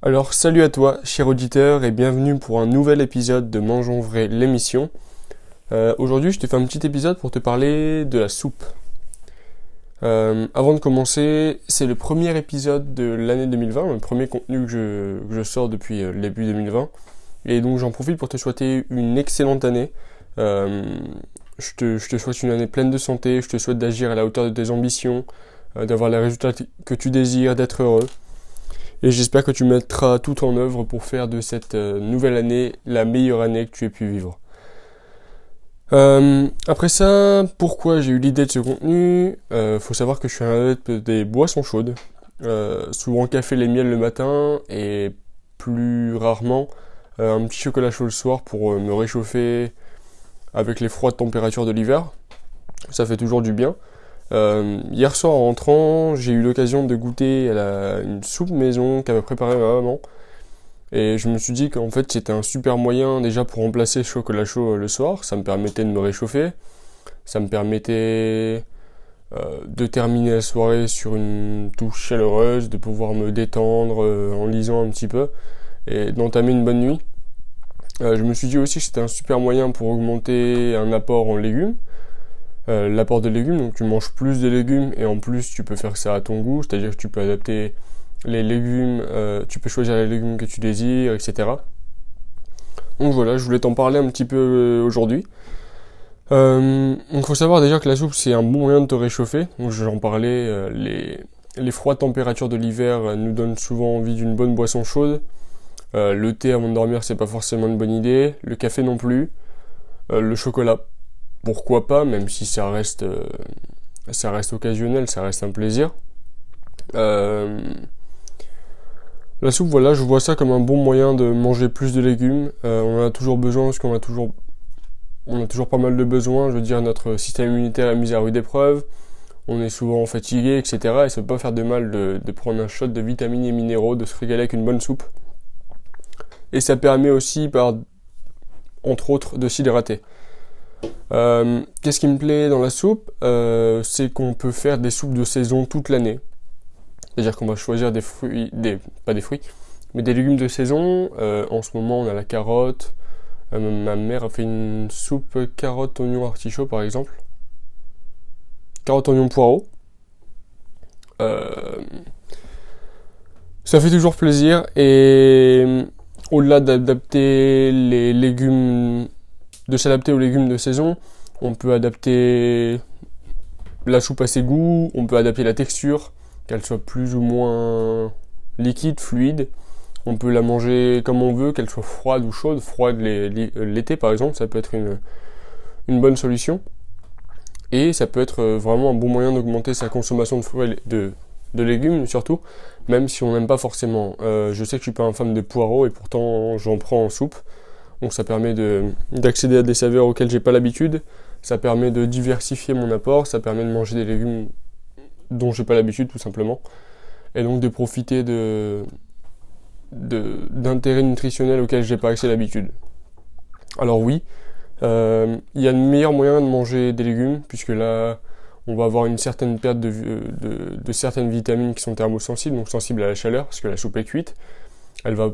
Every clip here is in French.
Alors salut à toi, cher auditeur, et bienvenue pour un nouvel épisode de Mangeons Vrai, l'émission. Euh, aujourd'hui, je te fais un petit épisode pour te parler de la soupe. Euh, avant de commencer, c'est le premier épisode de l'année 2020, le premier contenu que je, sors depuis euh, le début 2020. Et donc j'en profite pour te souhaiter une excellente année. je te souhaite une année pleine de santé, je te souhaite d'agir à la hauteur de tes ambitions, d'avoir les résultats que tu désires, d'être heureux. Et j'espère que tu mettras tout en œuvre pour faire de cette euh, nouvelle année la meilleure année que tu aies pu vivre. Euh, après ça, pourquoi j'ai eu l'idée de ce contenu? Euh, Faut savoir que je suis un adepte des boissons chaudes. Euh, souvent café les miels le matin et plus rarement un petit chocolat chaud le soir pour me réchauffer avec les froides températures de l'hiver. Ça fait toujours du bien. Euh, hier soir en rentrant, j'ai eu l'occasion de goûter à une soupe maison qu'avait préparée ma maman. Et je me suis dit qu'en fait c'était un super moyen déjà pour remplacer le chocolat chaud euh, le soir. Ça me permettait de me réchauffer. Ça me permettait euh, de terminer la soirée sur une touche chaleureuse, de pouvoir me détendre en lisant un petit peu et d'entamer une bonne nuit. Je me suis dit aussi que c'était un super moyen pour augmenter un apport en légumes. Euh, l'apport de légumes, donc tu manges plus de légumes et en plus tu peux faire ça à ton goût, c'est-à-dire que tu peux adapter les légumes, euh, tu peux choisir les légumes que tu désires, etc. Donc voilà, je voulais t'en parler un petit peu euh, aujourd'hui. Donc faut savoir déjà que la soupe c'est un bon moyen de te réchauffer. Donc j'en parlais, les, les froides températures de l'hiver nous donnent souvent envie d'une bonne boisson chaude. le thé avant de dormir c'est pas forcément une bonne idée, le café non plus, le chocolat pourquoi pas, même si ça reste, euh, ça reste occasionnel, ça reste un plaisir. Euh, la soupe, voilà, je vois ça comme un bon moyen de manger plus de légumes. Euh, on en a toujours besoin parce qu'on a toujours, on a toujours pas mal de besoins. Je veux dire, notre système immunitaire est mis à rude épreuve. On est souvent fatigué, etc. Et ça peut pas faire de mal de, de prendre un shot de vitamines et minéraux, de se régaler avec une bonne soupe. Et ça permet aussi, par, entre autres, de s'hydrater. Euh, Qu'est-ce qui me plaît dans la soupe euh, C'est qu'on peut faire des soupes de saison toute l'année. C'est-à-dire qu'on va choisir des fruits, pas des fruits, mais des légumes de saison. Euh, en ce moment, on a la carotte. Ma mère a fait une soupe carotte, oignon, artichaut, par exemple. Carotte, oignon, poireau. Ça fait toujours plaisir et au-delà d'adapter les légumes de s'adapter aux légumes de saison. On peut adapter la soupe à ses goûts, on peut adapter la texture, qu'elle soit plus ou moins liquide, fluide. On peut la manger comme on veut, qu'elle soit froide ou chaude. Froide l'été par exemple, ça peut être une, bonne solution. Et ça peut être vraiment un bon moyen d'augmenter sa consommation de fruits de, de légumes surtout, même si on n'aime pas forcément. Euh, je sais que je suis pas un fan de poireaux et pourtant j'en prends en soupe. Donc ça permet d'accéder à des saveurs auxquelles j'ai pas l'habitude. Ça permet de diversifier mon apport. Ça permet de manger des légumes dont j'ai pas l'habitude tout simplement. Et donc de profiter de d'intérêts nutritionnels auxquels j'ai pas accès l'habitude. Alors oui, euh, il y a de meilleurs moyens de manger des légumes puisque là on va avoir une certaine perte de, de, de certaines vitamines qui sont thermosensibles, donc sensibles à la chaleur, parce que la soupe est cuite. Elle va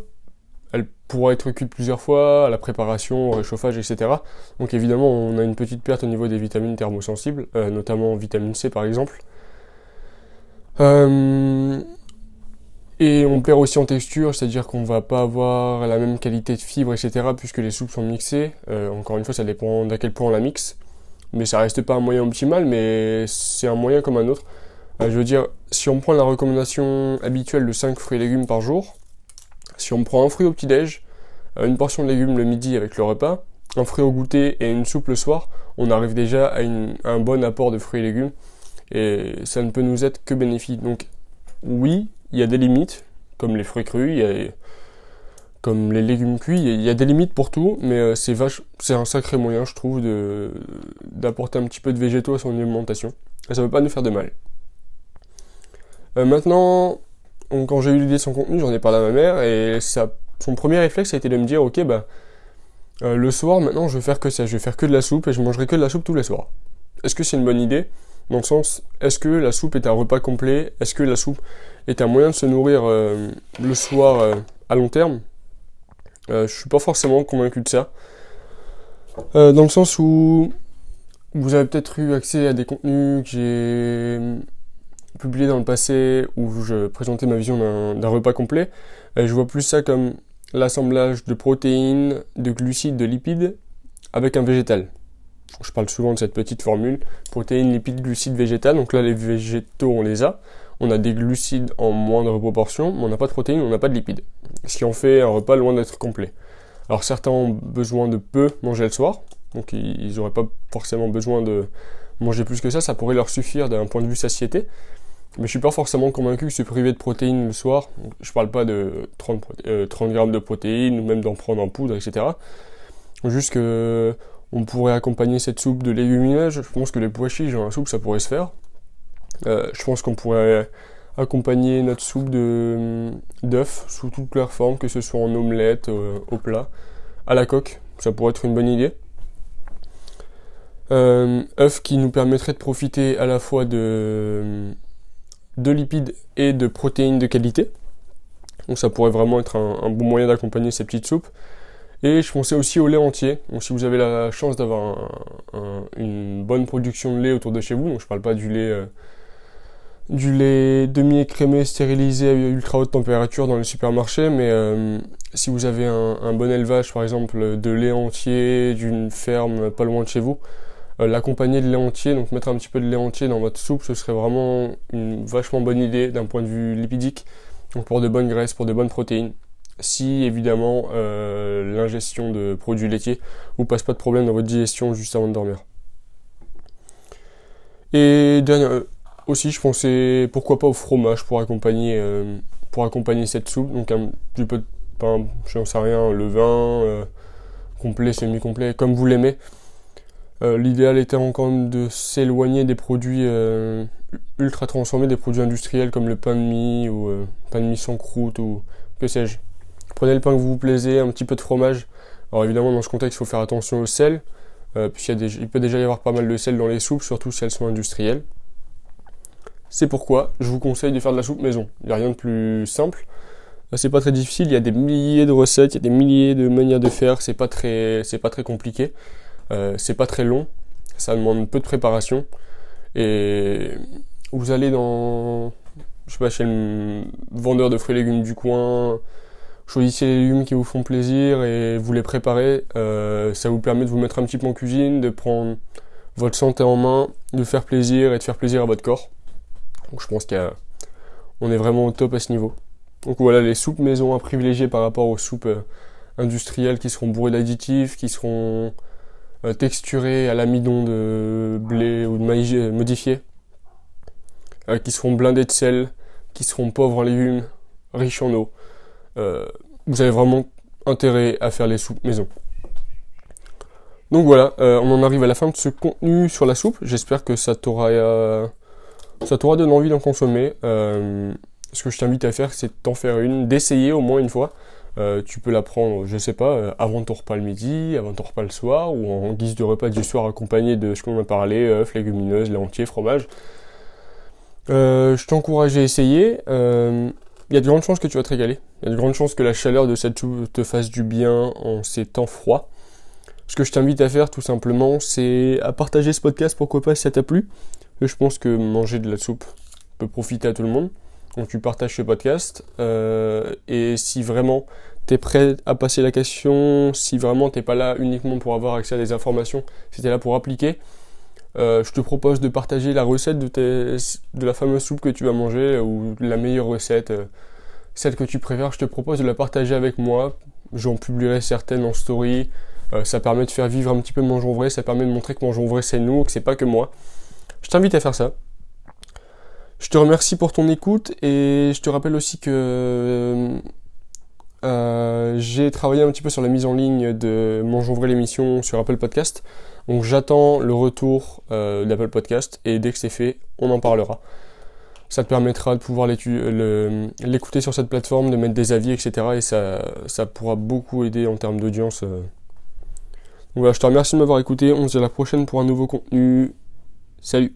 elle pourra être cuite plusieurs fois, à la préparation, au réchauffage, etc. Donc évidemment, on a une petite perte au niveau des vitamines thermosensibles, euh, notamment vitamine C par exemple. Euh, et on perd aussi en texture, c'est-à-dire qu'on va pas avoir la même qualité de fibres, etc. puisque les soupes sont mixées. Euh, encore une fois, ça dépend d'à quel point on la mixe. Mais ça reste pas un moyen optimal, mais c'est un moyen comme un autre. je veux dire, si on prend la recommandation habituelle de 5 fruits et légumes par jour, si on prend un fruit au petit-déj, euh, une portion de légumes le midi avec le repas, un fruit au goûter et une soupe le soir, on arrive déjà à, un bon apport de fruits et légumes et ça ne peut nous être que bénéfique. Donc oui, il y a des limites, comme les fruits crus, comme les légumes cuits, il y a des limites pour tout, mais euh, c'est un sacré moyen, je trouve, d'apporter un petit peu de végétaux à son alimentation. Et ça ne veut pas nous faire de mal. Euh, maintenant, quand j'ai eu l'idée de son contenu, j'en ai parlé à ma mère et ça, son premier réflexe a été de me dire ok bah euh, le soir maintenant je vais faire que ça, je vais faire que de la soupe et je mangerai que de la soupe tous les soirs. Est-ce que c'est une bonne idée? Dans le sens, est-ce que la soupe est un repas complet? Est-ce que la soupe est un moyen de se nourrir euh, le soir euh, à long terme, je suis pas forcément convaincu de ça. dans le sens où vous avez peut-être eu accès à des contenus que j'ai publiés dans le passé où je présentais ma vision d'un repas complet. je vois plus ça comme l'assemblage de protéines, de glucides, de lipides avec un végétal. Je parle souvent de cette petite formule protéines, lipides, glucides, végétales. Donc là, les végétaux, on les a. On a des glucides en moindre proportion, mais on n'a pas de protéines, on n'a pas de lipides. Ce qui en fait un repas loin d'être complet. Alors certains ont besoin de peu manger le soir, donc ils n'auraient pas forcément besoin de manger plus que ça, ça pourrait leur suffire d'un point de vue satiété. Mais je suis pas forcément convaincu que se priver de protéines le soir, je parle pas de 30, 30 euh, grammes de protéines, ou même d'en prendre en poudre, etc. Juste que on pourrait accompagner cette soupe de légumineuses. Je pense que les pois chiches dans la soupe, ça pourrait se faire. Euh, je pense qu'on pourrait accompagner notre soupe de d'œufs sous toutes leurs formes, que ce soit en omelette, euh, au plat, à la coque. Ça pourrait être une bonne idée. Euh, œufs qui nous permettraient de profiter à la fois de, de lipides et de protéines de qualité. Donc ça pourrait vraiment être un, bon moyen d'accompagner ces petites soupes. Et je pensais aussi au lait entier. Donc si vous avez la chance d'avoir une bonne production de lait autour de chez vous, donc je parle pas du lait euh, du lait demi-écrémé stérilisé à ultra haute température dans les supermarchés, mais euh, si vous avez un, bon élevage par exemple de lait entier d'une ferme pas loin de chez vous, l'accompagner de lait entier, donc mettre un petit peu de lait entier dans votre soupe, ce serait vraiment une vachement bonne idée d'un point de vue lipidique, donc pour de bonnes graisses, pour de bonnes protéines. Si évidemment euh, l'ingestion de produits laitiers vous passe pas de problème dans votre digestion juste avant de dormir. Et dernière, euh, aussi, je pensais pourquoi pas au fromage pour accompagner pour accompagner cette soupe, donc un petit peu de pain, je n'en sais rien, le complet, semi-complet, comme vous l'aimez. Euh, l'idéal était encore de s'éloigner des produits euh, ultra transformés, des produits industriels comme le pain de mie ou euh, pain de mie sans croûte ou que sais-je. Prenez le pain que vous vous plaisez, un petit peu de fromage. Alors évidemment dans ce contexte il faut faire attention au sel, puisqu'il peut déjà y avoir pas mal de sel dans les soupes, surtout si elles sont industrielles. C'est pourquoi je vous conseille de faire de la soupe maison. Il n'y a rien de plus simple. C'est pas très difficile, il y a des milliers de recettes, il y a des milliers de manières de faire, c'est pas très compliqué. Euh, c'est pas très long, ça demande peu de préparation. Et vous allez dans, je sais pas, chez le vendeur de fruits et légumes du coin, choisissez les légumes qui vous font plaisir et vous les préparez. Euh, ça vous permet de vous mettre un petit peu en cuisine, de prendre votre santé en main, de faire plaisir et de faire plaisir à votre corps. Donc je pense qu'on est vraiment au top à ce niveau. Donc voilà les soupes maison à privilégier par rapport aux soupes euh, industrielles qui seront bourrées d'additifs, qui seront texturés à l'amidon de blé ou de maïs euh, modifié, euh, qui seront blindés de sel, qui seront pauvres en légumes, riches en eau. vous avez vraiment intérêt à faire les soupes maison. Donc voilà, on en arrive à la fin de ce contenu sur la soupe. J'espère que ça t'aura ça t'aura donné envie d'en consommer. ce que je t'invite à faire, c'est d'en faire une, d'essayer au moins une fois. Euh, tu peux la prendre, je sais pas, euh, avant ton repas le midi, avant ton repas le soir, ou en guise de repas du soir accompagné de ce qu'on a parlé, œufs, légumineuses, lait entier, fromage. Euh, je t'encourage à essayer. Il y a de grandes chances que tu vas te régaler. Il y a de grandes chances que la chaleur de cette soupe te fasse du bien en ces temps froids. Ce que je t'invite à faire tout simplement, c'est à partager ce podcast, pourquoi pas si ça t'a plu. Je pense que manger de la soupe peut profiter à tout le monde. Donc tu partages ce podcast. Euh, et si vraiment tu es prêt à passer la question, si vraiment t'es pas là uniquement pour avoir accès à des informations, si tu es là pour appliquer, euh, je te propose de partager la recette de, de, la fameuse soupe que tu vas manger ou la meilleure recette, euh, celle que tu préfères. Je te propose de la partager avec moi. J'en publierai certaines en story. ça permet de faire vivre un petit peu Mangeons Vrai. Ça permet de montrer que Mangeons Vrai c'est nous, que c'est pas que moi. Je t'invite à faire ça. Je te remercie pour ton écoute et je te rappelle aussi que euh, euh, j'ai travaillé un petit peu sur la mise en ligne de Mangeons Vrai l'émission sur Apple Podcast. Donc j'attends le retour euh, d'Apple Podcast et dès que c'est fait, on en parlera. Ça te permettra de pouvoir l'écouter sur cette plateforme, de mettre des avis, etc. Et ça, ça pourra beaucoup aider en termes d'audience. Donc voilà, je te remercie de m'avoir écouté. On se dit à la prochaine pour un nouveau contenu. Salut